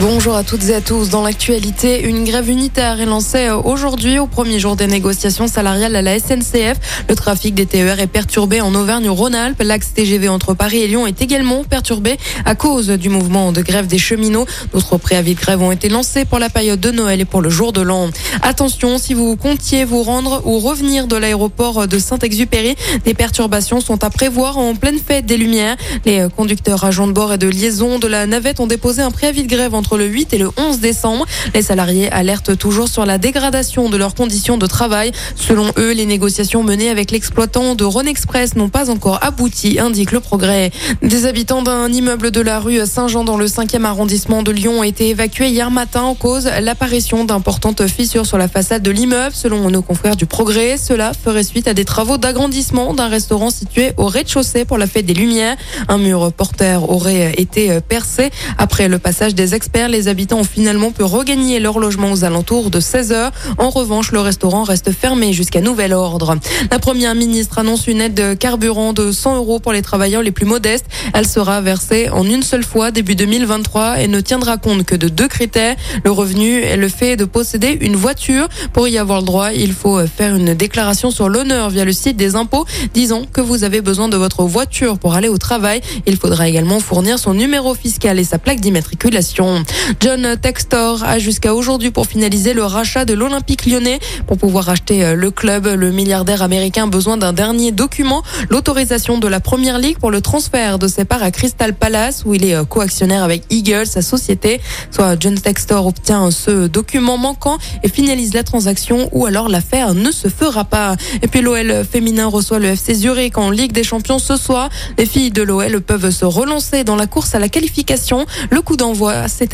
Bonjour à toutes et à tous. Dans l'actualité, une grève unitaire est lancée aujourd'hui au premier jour des négociations salariales à la SNCF. Le trafic des TER est perturbé en Auvergne-Rhône-Alpes. L'axe TGV entre Paris et Lyon est également perturbé à cause du mouvement de grève des cheminots. D'autres préavis de grève ont été lancés pour la période de Noël et pour le jour de l'an. Attention, si vous comptiez vous rendre ou revenir de l'aéroport de Saint-Exupéry, des perturbations sont à prévoir en pleine fête des Lumières. Les conducteurs agents de bord et de liaison de la navette ont déposé un préavis de grève entre le 8 et le 11 décembre. Les salariés alertent toujours sur la dégradation de leurs conditions de travail. Selon eux, les négociations menées avec l'exploitant de Rhône Express n'ont pas encore abouti, indique le progrès. Des habitants d'un immeuble de la rue Saint-Jean dans le 5e arrondissement de Lyon ont été évacués hier matin en cause l'apparition d'importantes fissures sur la façade de l'immeuble. Selon nos confrères du progrès, cela ferait suite à des travaux d'agrandissement d'un restaurant situé au rez-de-chaussée pour la fête des Lumières. Un mur porteur aurait été percé après le passage des experts les habitants ont finalement pu regagner leur logement aux alentours de 16 heures. En revanche, le restaurant reste fermé jusqu'à nouvel ordre. La première ministre annonce une aide de carburant de 100 euros pour les travailleurs les plus modestes. Elle sera versée en une seule fois début 2023 et ne tiendra compte que de deux critères. Le revenu et le fait de posséder une voiture. Pour y avoir le droit, il faut faire une déclaration sur l'honneur via le site des impôts disant que vous avez besoin de votre voiture pour aller au travail. Il faudra également fournir son numéro fiscal et sa plaque d'immatriculation. John Textor a jusqu'à aujourd'hui pour finaliser le rachat de l'Olympique lyonnais. Pour pouvoir acheter euh, le club, le milliardaire américain a besoin d'un dernier document, l'autorisation de la Première Ligue pour le transfert de ses parts à Crystal Palace où il est euh, coactionnaire avec Eagles, sa société. Soit John Textor obtient ce document manquant et finalise la transaction ou alors l'affaire ne se fera pas. Et puis l'OL féminin reçoit le FC Zurich en Ligue des Champions ce soir. Les filles de l'OL peuvent se relancer dans la course à la qualification. Le coup d'envoi, c'est